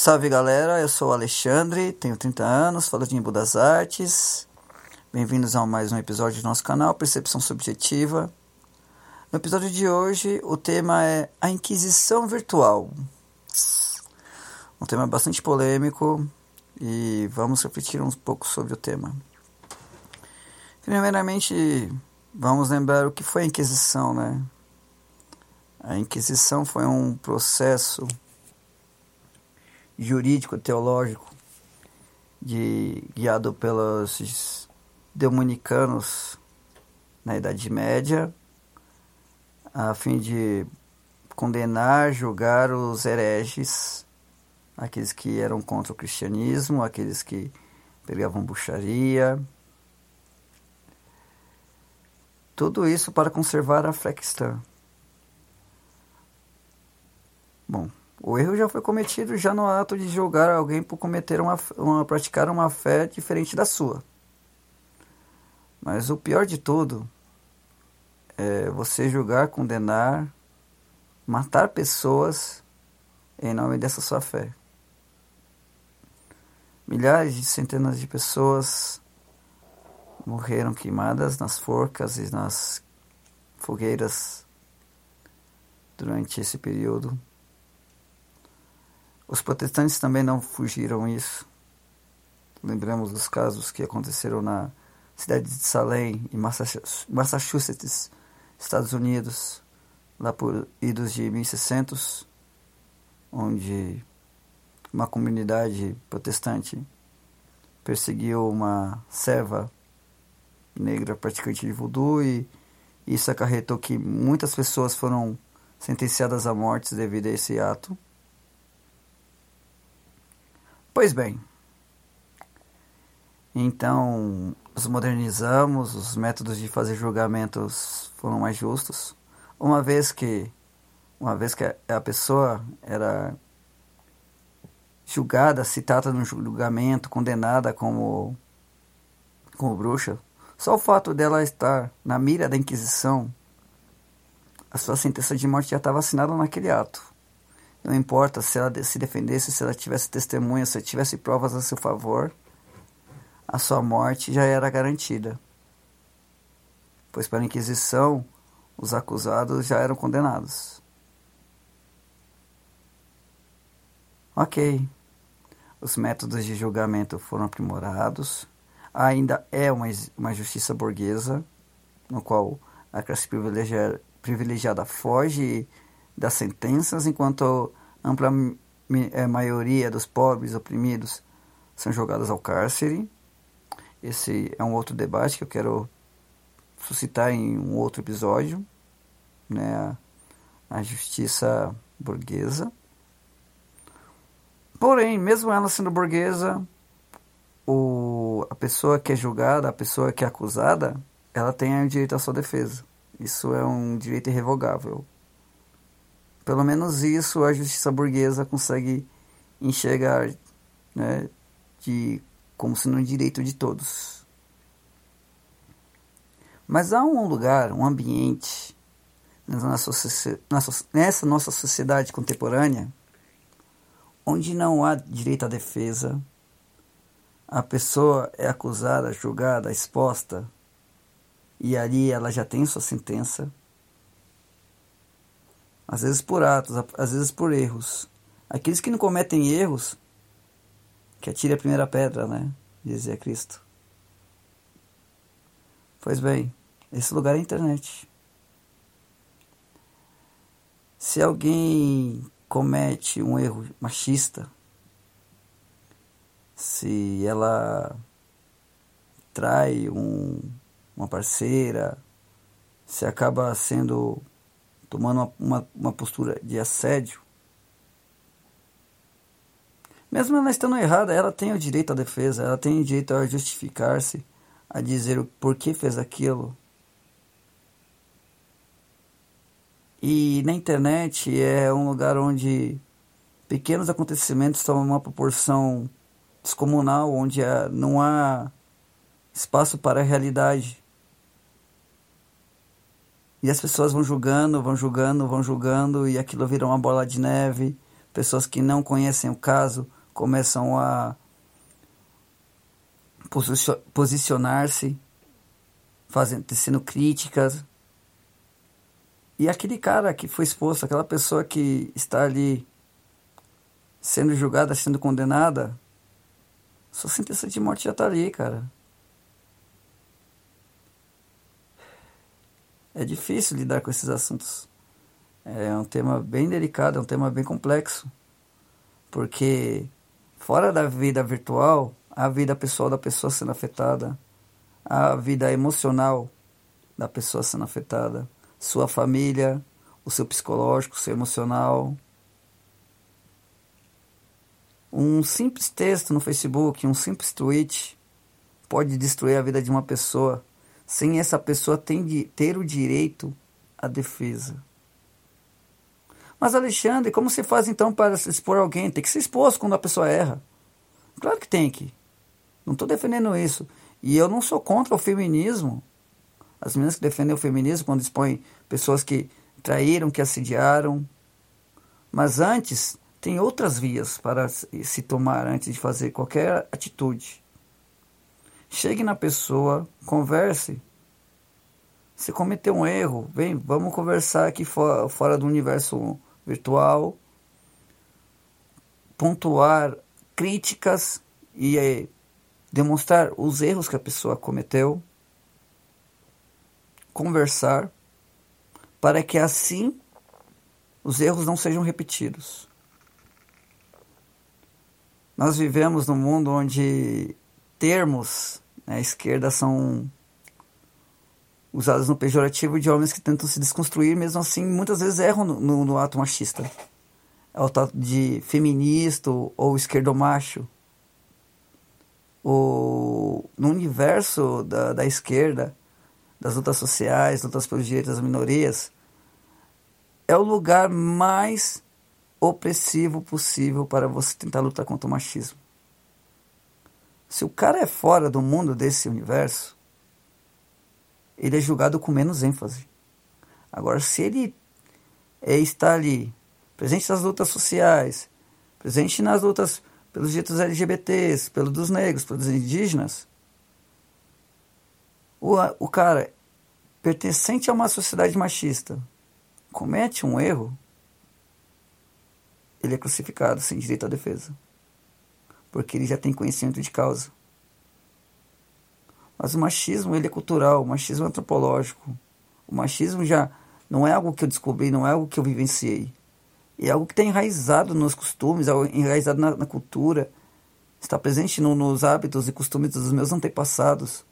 Salve galera, eu sou o Alexandre, tenho 30 anos, falo de Embu das Artes. Bem-vindos a mais um episódio do nosso canal Percepção Subjetiva. No episódio de hoje, o tema é a Inquisição Virtual. Um tema bastante polêmico e vamos refletir um pouco sobre o tema. Primeiramente, vamos lembrar o que foi a Inquisição, né? A Inquisição foi um processo jurídico, teológico, de, guiado pelos dominicanos na Idade Média, a fim de condenar, julgar os hereges, aqueles que eram contra o cristianismo, aqueles que pregavam bucharia. Tudo isso para conservar a fé cristã. Bom, o erro já foi cometido já no ato de julgar alguém por cometer uma, uma praticar uma fé diferente da sua. Mas o pior de tudo é você julgar, condenar, matar pessoas em nome dessa sua fé. Milhares de centenas de pessoas morreram queimadas nas forcas e nas fogueiras durante esse período. Os protestantes também não fugiram isso. Lembramos dos casos que aconteceram na cidade de Salem, em Massachusetts, Estados Unidos, lá por idos de 1600, onde uma comunidade protestante perseguiu uma serva negra praticante de voodoo e isso acarretou que muitas pessoas foram sentenciadas à morte devido a esse ato. Pois bem, então nos modernizamos, os métodos de fazer julgamentos foram mais justos, uma vez que uma vez que a pessoa era julgada, citada no julgamento, condenada como como bruxa, só o fato dela estar na mira da Inquisição, a sua sentença de morte já estava assinada naquele ato. Não importa se ela se defendesse, se ela tivesse testemunha, se tivesse provas a seu favor, a sua morte já era garantida. Pois para a Inquisição, os acusados já eram condenados. Ok. Os métodos de julgamento foram aprimorados. Ainda é uma, uma justiça burguesa, no qual a classe privilegiada, foge das sentenças, enquanto ampla eh, maioria dos pobres oprimidos são jogados ao cárcere. Esse é um outro debate que eu quero suscitar em um outro episódio, né? A, justiça burguesa. Porém, mesmo ela sendo burguesa, o, a pessoa que é julgada, a pessoa que é acusada, ela tem o direito à sua defesa. Isso é um direito irrevogável. Pelo menos isso a justiça burguesa consegue enxergar né, de, como sendo um direito de todos. Mas há um lugar, um ambiente nessa nossa sociedade contemporânea onde não há direito à defesa, a pessoa é acusada, julgada, exposta e ali ela já tem sua sentença às vezes por atos, às vezes por erros. Aqueles que não cometem erros, que atire a primeira pedra, né? Dizia Cristo. Pois bem, esse lugar é a internet. Se alguém comete um erro machista, se ela trai um, uma parceira, se acaba sendo tomando uma, uma, uma postura de assédio, mesmo ela estando errada, ela tem o direito à defesa, ela tem o direito a justificar-se, a dizer o porquê fez aquilo. E na internet é um lugar onde pequenos acontecimentos tomam uma proporção descomunal, onde não há espaço para a realidade. E as pessoas vão julgando, vão julgando, vão julgando, e aquilo vira uma bola de neve. pessoas que não conhecem o caso começam a posicionar-se, fazendo, tecendo críticas. E aquele cara que foi exposto, aquela pessoa que está ali sendo julgada, sendo condenada, sua sentença de morte já está ali, cara. É difícil lidar com esses assuntos. É um tema bem delicado, é um tema bem complexo. Porque fora da vida virtual, a vida pessoal da pessoa sendo afetada, a vida emocional da pessoa sendo afetada, sua família, o seu psicológico, o seu emocional. Um simples texto no Facebook, um simples tweet pode destruir a vida de uma pessoa sem essa pessoa ter o direito à defesa. Mas Alexandre, como se faz então para se expor alguém? Tem que ser exposto quando a pessoa erra. Claro que tem que. Não estou defendendo isso. E eu não sou contra o feminismo. As meninas que defendem o feminismo quando expõem pessoas que traíram, que assediaram. Mas antes, tem outras vias para se tomar antes de fazer qualquer atitude. Chegue na pessoa, converse. Se cometeu um erro, vem, vamos conversar aqui fora, fora do universo virtual, pontuar críticas e é, demonstrar os erros que a pessoa cometeu, conversar, para que assim os erros não sejam repetidos. Nós vivemos num mundo onde termos né, esquerda são usados no pejorativo de homens que tentam se desconstruir, mesmo assim muitas vezes erram no, no, no ato machista. É o tal de feminista ou esquerdomacho. O, no universo da, da esquerda, das lutas sociais, lutas pelos direitos das minorias, é o lugar mais opressivo possível para você tentar lutar contra o machismo. Se o cara é fora do mundo desse universo, ele é julgado com menos ênfase. Agora, se ele é, está ali, presente nas lutas sociais, presente nas lutas pelos direitos LGBTs, pelos dos negros, pelos indígenas, o, o cara pertencente a uma sociedade machista comete um erro, ele é crucificado sem direito à defesa porque ele já tem conhecimento de causa. Mas o machismo ele é cultural, o machismo é antropológico. O machismo já não é algo que eu descobri, não é algo que eu vivenciei. É algo que está enraizado nos costumes, enraizado na, na cultura, está presente no, nos hábitos e costumes dos meus antepassados.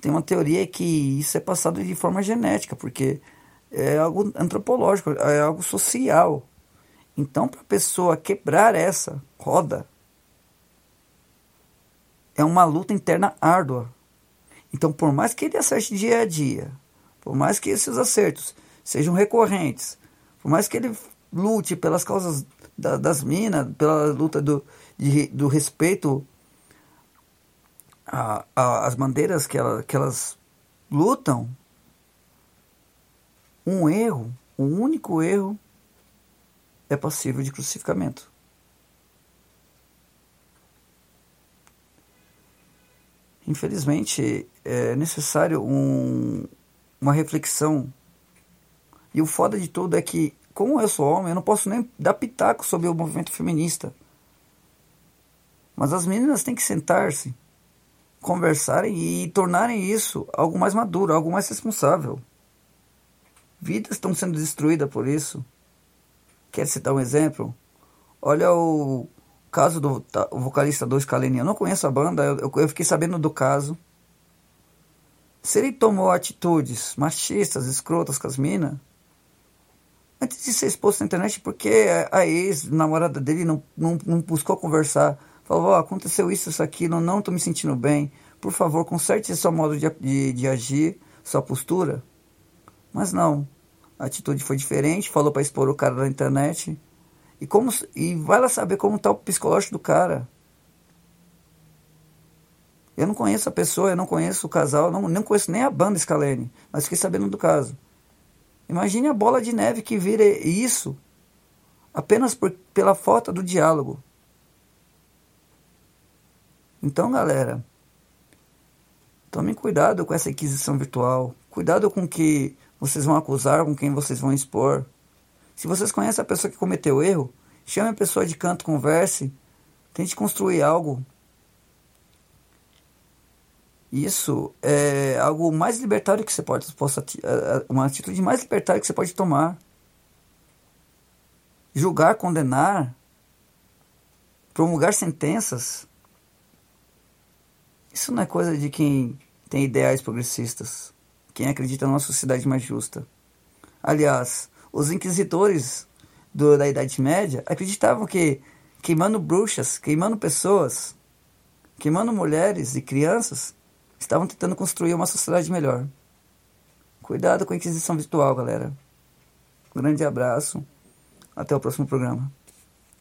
Tem uma teoria que isso é passado de forma genética, porque é algo antropológico, é algo social. Então, para a pessoa quebrar essa roda, é uma luta interna árdua. Então, por mais que ele acerte dia a dia, por mais que esses acertos sejam recorrentes, por mais que ele lute pelas causas da, das minas, pela luta do, de, do respeito às bandeiras que, ela, que elas lutam, um erro, um único erro, é passível de crucificamento. Infelizmente, é necessário um, uma reflexão. E o foda de tudo é que, como eu sou homem, eu não posso nem dar pitaco sobre o movimento feminista. Mas as meninas têm que sentar-se, conversarem e tornarem isso algo mais maduro, algo mais responsável. Vidas estão sendo destruídas por isso. Quer citar um exemplo? Olha o caso do tá, vocalista do Scaleni. Eu não conheço a banda, eu, eu fiquei sabendo do caso. Se ele tomou atitudes machistas, escrotas com as minas, antes de ser exposto na internet, porque a ex-namorada dele não, não, não buscou conversar, falou: oh, aconteceu isso, isso, aquilo, não estou me sentindo bem, por favor, conserte seu modo de, de, de agir, sua postura. Mas não, a atitude foi diferente, falou para expor o cara na internet. E, como, e vai lá saber como está o psicológico do cara. Eu não conheço a pessoa, eu não conheço o casal, não, não conheço nem a banda Scalene, mas fiquei sabendo do caso. Imagine a bola de neve que vira isso apenas por, pela falta do diálogo. Então, galera, tomem cuidado com essa inquisição virtual. Cuidado com que vocês vão acusar, com quem vocês vão expor. Se vocês conhecem a pessoa que cometeu o erro, chame a pessoa de canto, converse, tente construir algo. Isso é algo mais libertário que você pode, possa, é, é, uma atitude mais libertária que você pode tomar. Julgar, condenar, promulgar sentenças. Isso não é coisa de quem tem ideais progressistas, quem acredita numa sociedade mais justa. Aliás, os inquisidores do, da Idade Média acreditavam que queimando bruxas, queimando pessoas, queimando mulheres e crianças, estavam tentando construir uma sociedade melhor. Cuidado com a Inquisição virtual, galera. grande abraço. Até o próximo programa.